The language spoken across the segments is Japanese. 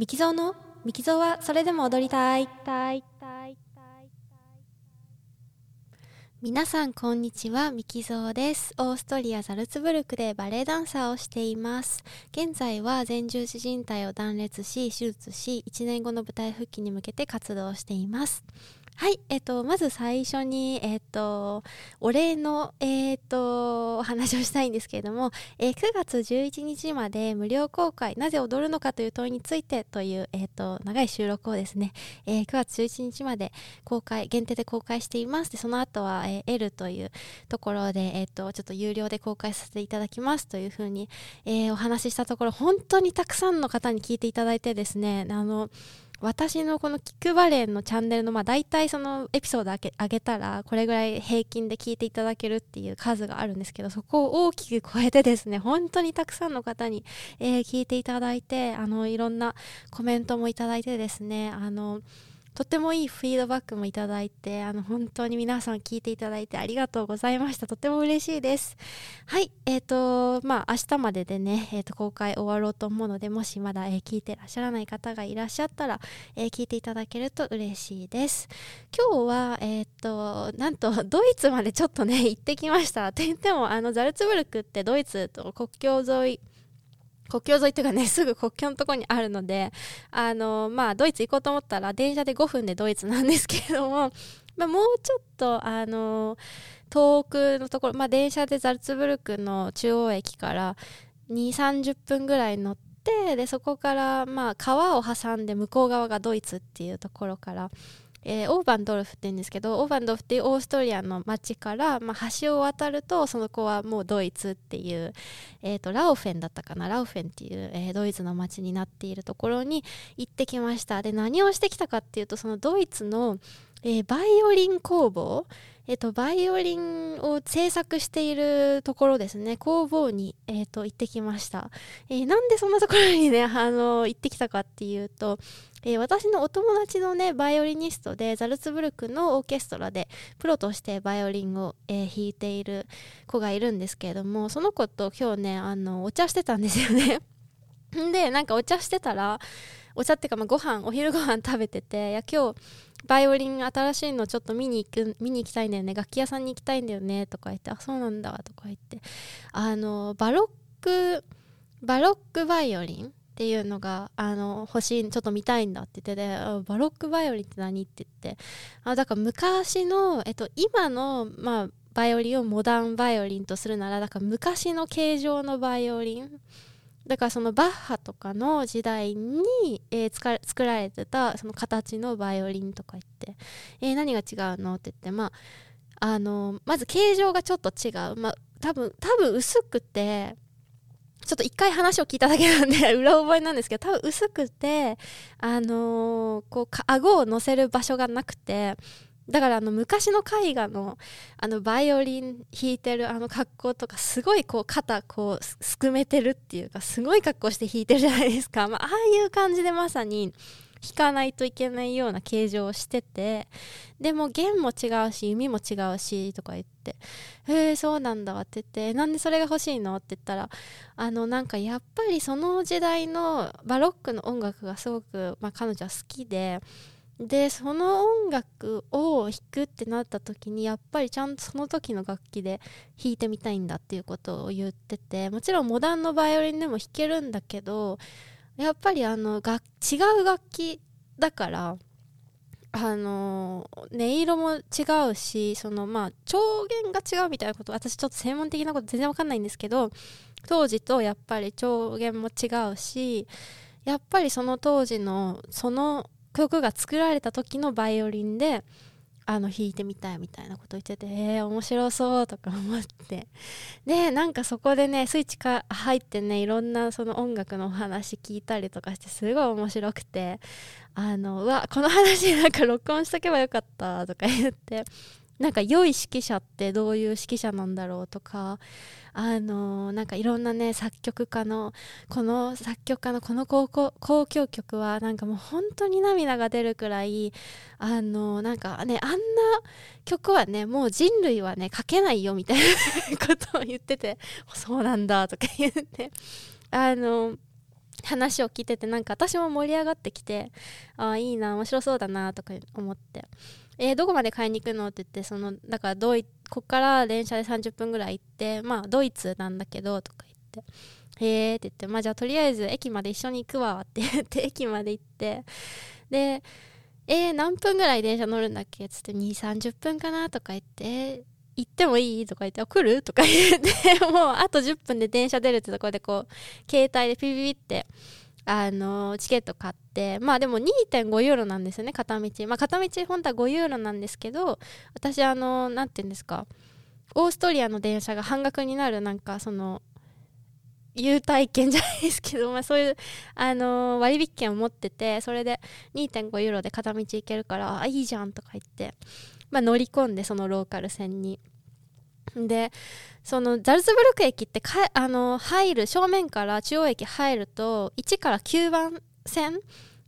ミキゾーの？ミキゾーはそれでも踊りたい。皆さんこんにちは。ミキゾーです。オーストリアザルツブルクでバレエダンサーをしています。現在は前十字靭帯を断裂し手術し1年後の舞台復帰に向けて活動しています。はい、えっと、まず最初に、えっと、お礼の、えっと、お話をしたいんですけれども、えー、9月11日まで無料公開、なぜ踊るのかという問いについてという、えっと、長い収録をですね、えー、9月11日まで公開、限定で公開しています。で、その後は、えー、L というところで、えっと、ちょっと有料で公開させていただきますというふうに、えー、お話ししたところ、本当にたくさんの方に聞いていただいてですね、あの、私のこのキックバレーのチャンネルの、まあ、大体そのエピソードあげたらこれぐらい平均で聞いていただけるっていう数があるんですけどそこを大きく超えてですね 本当にたくさんの方に、えー、聞いていただいてあのいろんなコメントもいただいてですねあのとてもいいフィードバックもいただいてあの本当に皆さん聞いていただいてありがとうございました。とても嬉しいです。はいえっ、ー、とまあ明日まででね、えーと、公開終わろうと思うのでもしまだ、えー、聞いてらっしゃらない方がいらっしゃったら、えー、聞いていただけると嬉しいです。今日はえっ、となんとドイツまでちょっとね行ってきました。って言ってもあのザルツブルクってドイツと国境沿い国境沿いっていうかね、すぐ国境のところにあるので、あの、まあ、ドイツ行こうと思ったら、電車で5分でドイツなんですけれども、まあ、もうちょっと、あの、遠くのところ、まあ、電車でザルツブルクの中央駅から2、30分ぐらい乗って、で、そこから、まあ、川を挟んで向こう側がドイツっていうところから、えー、オーバンドルフって言うんですけどオーバンドルフっていうオーストリアの町から、まあ、橋を渡るとその子はもうドイツっていう、えーと、ラオフェンだったかな？ラオフェンっていう、えー、ドイツの町になっているところに行ってきました。で何をしてきたかっていうとそのドイツの、えー、バイオリン工房えっ、と、バイオリンを制作しているところですね、工房に、えっ、と、行ってきました。えー、なんでそんなところにね、あの、行ってきたかっていうと、えー、私のお友達のねバイオリニストでザルツブルクのオーケストラでプロとしてバイオリンを、えー、弾いている子がいるんですけれどもその子と今日ねあのお茶してたんですよね でなんかお茶してたらお茶っていうか、まあ、ご飯お昼ご飯食べてていや今日バイオリン新しいのちょっと見に行く見に行きたいんだよね。楽器屋さんに行きたいんだよね。とか言ってあそうなんだ。とか言って。あのバロックバロックバイオリンっていうのがあの欲しいちょっと見たいんだって言っててバロックバイオリンって何って言って。あだから昔の、えっと、今の、まあ、バイオリンをモダンバイオリンとするならだから昔の形状のバイオリンだからそのバッハとかの時代に、えー、作られてたその形のバイオリンとか言って、えー、何が違うのって言ってまああのまず形状がちょっと違う、まあ、多分多分薄くてちょっと一回話を聞いただけなんで 裏覚えなんですけど多分薄くてあのー、こう顎を乗せる場所がなくてだからあの昔の絵画のあのバイオリン弾いてるあの格好とかすごいこう肩こうすくめてるっていうかすごい格好して弾いてるじゃないですか、まあ、ああいう感じでまさに弾かないといけないような形状をしててでも弦も違うし弓も違うしとか言って「へえそうなんだ」って言って「なんでそれが欲しいの?」って言ったらあのなんかやっぱりその時代のバロックの音楽がすごく、まあ、彼女は好きで。でその音楽を弾くってなった時にやっぱりちゃんとその時の楽器で弾いてみたいんだっていうことを言っててもちろんモダンのバイオリンでも弾けるんだけどやっぱりあのが違う楽器だからあの音色も違うしそのまあ調弦が違うみたいなこと私ちょっと専門的なこと全然わかんないんですけど当時とやっぱり調弦も違うしやっぱりその当時のその曲が作られた時のバイオリンであの弾いてみたいみたいなこと言っててえー、面白そうとか思って。でなんかそこでねスイッチか入ってねいろんなその音楽のお話聞いたりとかしてすごい面白くて。あのうわこの話なんか録音しとけばよかったとか言って。なんか良い指揮者ってどういう指揮者なんだろうとかあのなんかいろんなね作曲家のこの作曲家のこの交響曲はなんかもう本当に涙が出るくらいあのなんかねあんな曲はねもう人類はね書けないよみたいなことを言っててそうなんだとか言ってあの話を聞いててなんか私も盛り上がってきてああいいな面白そうだなとか思って。えー、どこまで買いに行くの？って言ってそのだからドイこっから電車で30分ぐらい行ってまあドイツなんだけどとか言ってへえって言ってまあじゃあとりあえず駅まで一緒に行くわって言って 駅まで行ってでえー、何分ぐらい電車乗るんだっけ？っつって2 3 0分かなとか言って行ってもいい？とか言って、来る？とか言って、もうあと10分で電車出るってところでこう、携帯でピピピって、あのチケット買ってまあでも2.5ユーロなんですよね片道。まあ片道本当は5ユーロなんですけど私あの何て言うんですかオーストリアの電車が半額になるなんかその優待券じゃないですけど、まあ、そういう、あのー、割引券を持っててそれで2.5ユーロで片道行けるからあいいじゃんとか言って、まあ、乗り込んでそのローカル線に。でそのザルツブルク駅ってかあの入る正面から中央駅入ると1から9番線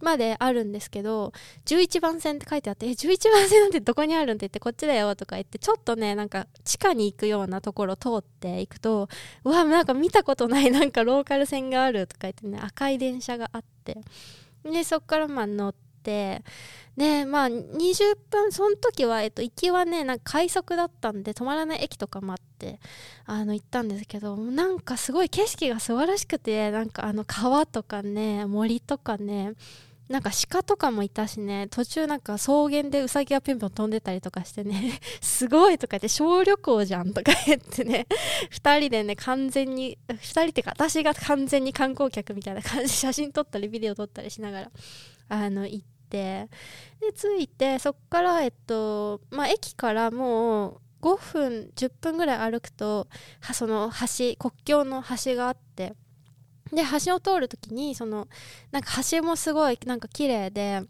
まであるんですけど11番線って書いてあって「え11番線なんてどこにあるん?」って言って「こっちだよ」とか言ってちょっとねなんか地下に行くようなところ通っていくとうわなんか見たことないなんかローカル線があるとか言ってね赤い電車があってでそっからまあ乗ってでまあ20分その時は、えっと、行きはねなんか快速だったんで止まらない駅とかもあってあの行ったんですけどなんかすごい景色が素晴らしくてなんかあの川とかね森とかねなんか鹿とかもいたしね途中なんか草原でウサギがぴょんぴょん飛んでたりとかしてね すごいとか言って小旅行じゃんとか言ってね2人でね完全に2人っていうか私が完全に観光客みたいな感じで写真撮ったりビデオ撮ったりしながらあの行ってで着いてそっからえっとまあ駅からもう5分10分ぐらい歩くとその橋国境の橋があってで橋を通る時にそのなんか橋もすごいなんか綺麗で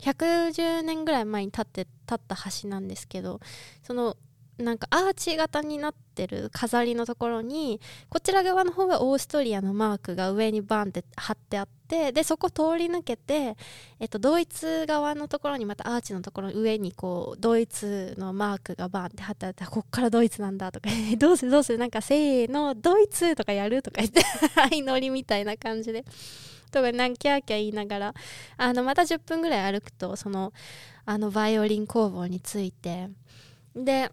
110年ぐらい前に建っった橋なんですけどそのなんかアーチ型になってる飾りのところにこちら側の方がオーストリアのマークが上にバンって貼ってあってでそこ通り抜けて、えっと、ドイツ側のところにまたアーチのところ上にこうドイツのマークがバンって貼ってあってこっからドイツなんだとか どうするどうする？なんかせーのドイツとかやるとか言って 相乗りみたいな感じで。とかなんキャーキャー言いながら。あのまた10分ぐらい歩くとそのあのバイオリン工房について。で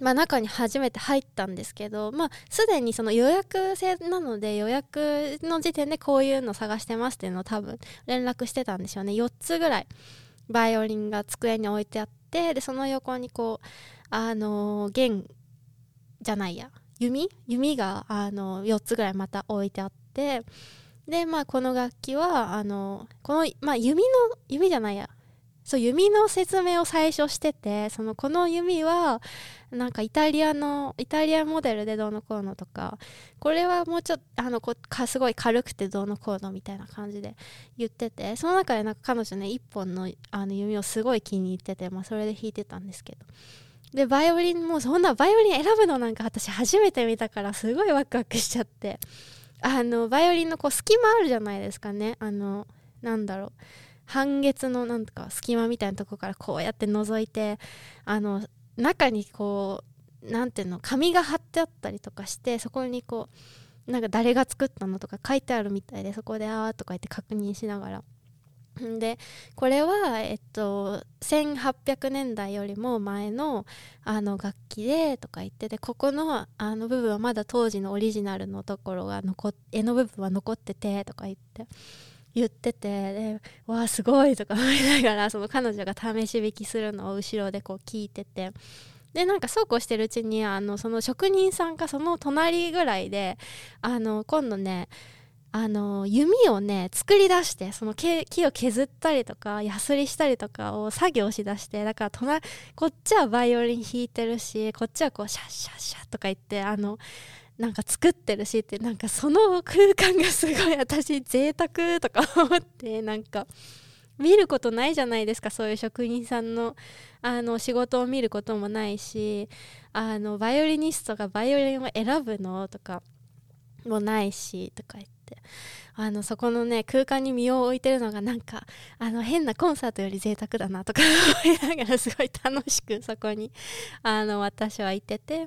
まあ、中に初めて入ったんですけど、まあ、すでにその予約制なので予約の時点でこういうの探してますっていうのを多分連絡してたんでしょうね。4つぐらいバイオリンが机に置いてあってでその横にこうあの弦じゃないや弓？弓があの4つぐらいまた置いてあってでまあこの楽器はあのこの、まあ、弓の弓じゃないやそう弓の説明を最初しててそのこの弓はなんかイタリアのイタリアモデルでどうのこうのとかこれはもうちょっとあのこかすごい軽くてどうのこうのみたいな感じで言っててその中でなんか彼女ね一本のあの弓をすごい気に入ってて、まあ、それで弾いてたんですけど。でバイオリンもそんなバイオリン選ぶのなんか私初めて見たからすごいワクワクしちゃって。あのバイオリンのこう隙間あるじゃないですかね。あのなんだろう。半月のなんとか隙間みたいなとこからこうやって覗いてあの中にこう何ていうの紙が貼ってあったりとかしてそこにこうなんか誰が作ったのとか書いてあるみたいでそこで「あー」とか言って確認しながら。でこれは、えっと、1800年代よりも前のあの楽器でとか言っててここのあの部分はまだ当時のオリジナルのところが残絵の部分は残っててとか言って言っててでわあすごいとか思いながらその彼女が試し弾きするのを後ろでこう聞いてて。でなんかそうこうしてるうちにあのその職人さんがその隣ぐらいであの今度ねあの弓をね作り出してその木を削ったりとかヤスリしたりとかを作業しだしてだから隣こっちはバイオリン弾いてるしこっちはこうシャッシャッシャッとか言ってあのなんか作ってるしってなんかその空間がすごい私贅沢とか思って なんか見ることないじゃないですかそういう職人さんのあの仕事を見ることもないしあのバイオリニストがバイオリンを選ぶのとかもないしとか言って。あのそこのね空間に身を置いてるのがなんかあの変なコンサートより贅沢だなとか思いながらすごい楽しくそこにあの私はいてて。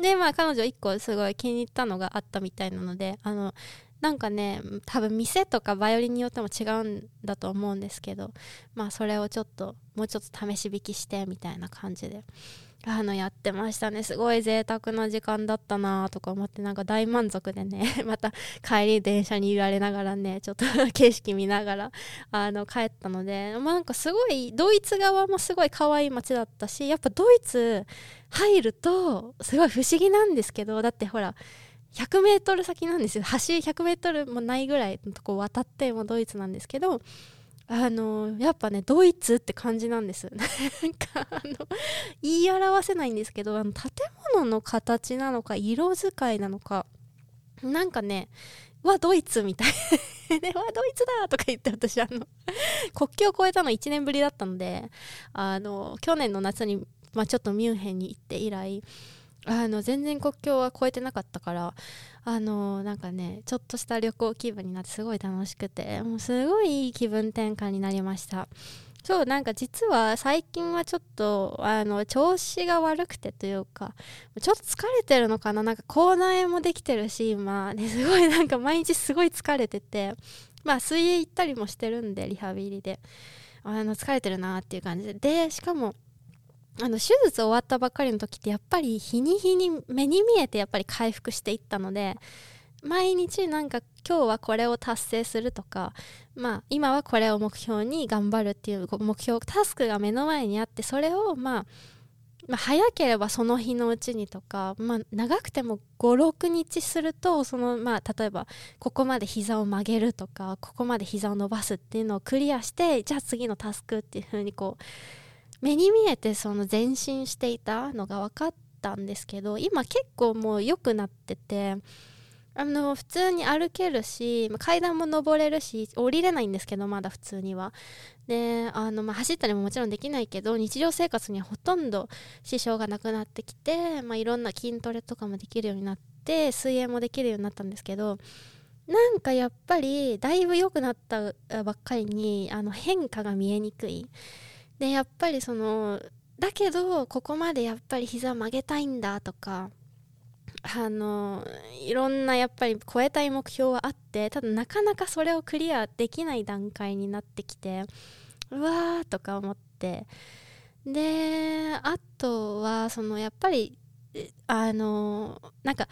でまあ彼女1個すごい気に入ったのがあったみたいなのであのなんかね多分店とかバイオリンによっても違うんだと思うんですけどまあそれをちょっともうちょっと試し弾きしてみたいな感じで。あのやってましたね。すごい贅沢な時間だったなとか思ってなんか大満足でね また帰り電車に揺られながらねちょっと景色見ながら あの帰ったのでまあなんかすごいドイツ側もすごい可愛い街だったしやっぱドイツ入るとすごい不思議なんですけどだってほら 100m 先なんですよ。橋 100m もないぐらいのとこ渡ってもドイツなんですけどあのやっぱねドイツって感じなんです。なんかあの言い表せないんですけどあの建物の形なのか色使いなのかなんかねわドイツみたい。で わドイツだとか言って私あの国境を越えたの1年ぶりだったのであの去年の夏に、まあ、ちょっとミュンヘンに行って以来あの全然国境は越えてなかったからあのなんかねちょっとした旅行気分になってすごい楽しくてもうすごいいい気分転換になりました。そうなんか実は最近はちょっとあの調子が悪くてというかちょっと疲れてるのかな？なんか口内炎もできてるし今。ねすごいなんか毎日すごい疲れててまあ水泳行ったりもしてるんでリハビリで。あの疲れてるなっていう感じで。でしかもあの手術終わったばっかりの時ってやっぱり日に日に目に見えてやっぱり回復していったので毎日なんか今日はこれを達成するとかまあ今はこれを目標に頑張るっていう目標タスクが目の前にあってそれをまあまあ、早ければその日のうちにとか、まあ、長くても56日するとその、まあ、例えばここまで膝を曲げるとかここまで膝を伸ばすっていうのをクリアしてじゃあ次のタスクっていう風にこう目に見えてその前進していたのが分かったんですけど今結構もう良くなっててあの普通に歩けるし階段も登れるし降りれないんですけどまだ普通には。であの、まあ、走ったりももちろんできないけど日常生活にはほとんど支障がなくなってきて、まあ、いろんな筋トレとかもできるようになって水泳もできるようになったんですけどなんかやっぱりだいぶ良くなったばっかりにあの変化が見えにくい。でやっぱりそのだけどここまでやっぱり膝曲げたいんだとかあのいろんなやっぱり超えたい目標はあってただなかなかそれをクリアできない段階になってきてうわーとか思って。であとはそのやっぱりあのなんか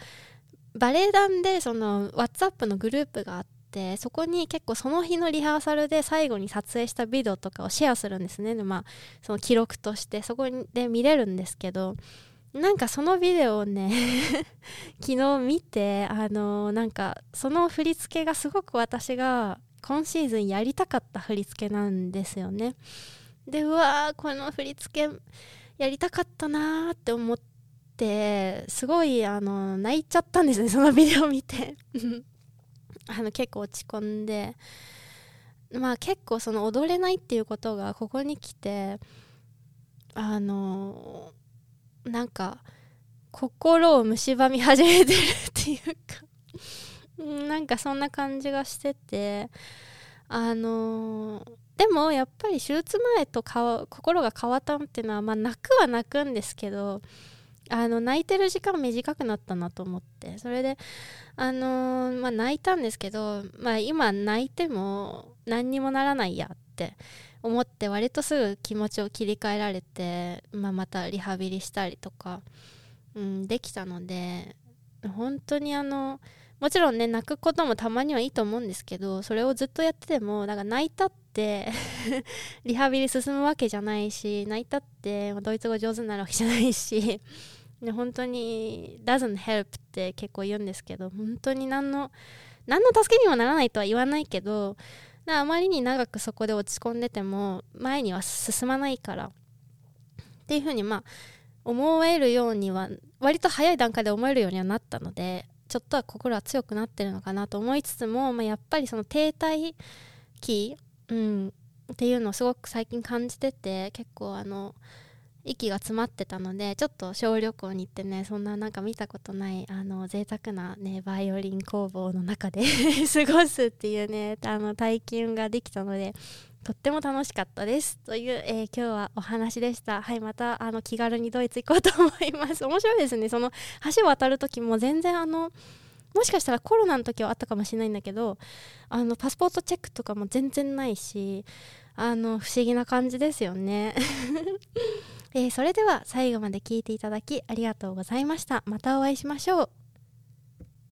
バレエ団でその WhatsApp のグループがあってそこに結構その日のリハーサルで最後に撮影したビデオとかをシェアするんですね、まあ、その記録としてそこで見れるんですけどなんかそのビデオをね 昨日見てあのなんかその振り付けがすごく私が今シーズンやりたかった振り付けなんですよね。でうわーこの振り付けやりたかったなーって思ってすごいあの泣いちゃったんですねそのビデオ見て。あの結構落ち込んでまあ結構その踊れないっていうことがここに来てあのなんか心を蝕み始めてるっていうかなんかそんな感じがしててあのでもやっぱり手術前と心が変わったっていうのはまあ泣くは泣くんですけどあの泣いてる時間短くなったなと思って。それであのー、まあ泣いたんですけど、まあ、今泣いても何にもならないやって思って割とすぐ気持ちを切り替えられて、まあ、またリハビリしたりとか、うん、できたので本当にあのもちろんね泣くこともたまにはいいと思うんですけどそれをずっとやっててもなんか泣いたって リハビリ進むわけじゃないし泣いたってドイツ語上手になるわけじゃないし本当に doesn't help って結構言うんですけど本当に何の何の助けにもならないとは言わないけどあまりに長くそこで落ち込んでても前には進まないからっていうふうにまあ思えるようには割と早い段階で思えるようにはなったのでちょっとは心は強くなってるのかなと思いつつも、まあ、やっぱりその停滞期、うん、っていうのをすごく最近感じてて結構あの息が詰まってたのでちょっと小旅行に行ってねそんななんか見たことないあの贅沢なねバイオリン工房の中で 過ごすっていうねあの体験ができたのでとっても楽しかったですという、えー、今日はお話でした。はいまたあの気軽にドイツ行こうと思います。面白いですね。その橋渡る時も全然あのもしかしたらコロナの時はあったかもしれないんだけどあのパスポートチェックとかも全然ないしあの不思議な感じですよね、えー、それでは最後まで聞いていただきありがとうございました。またお会いしましょう。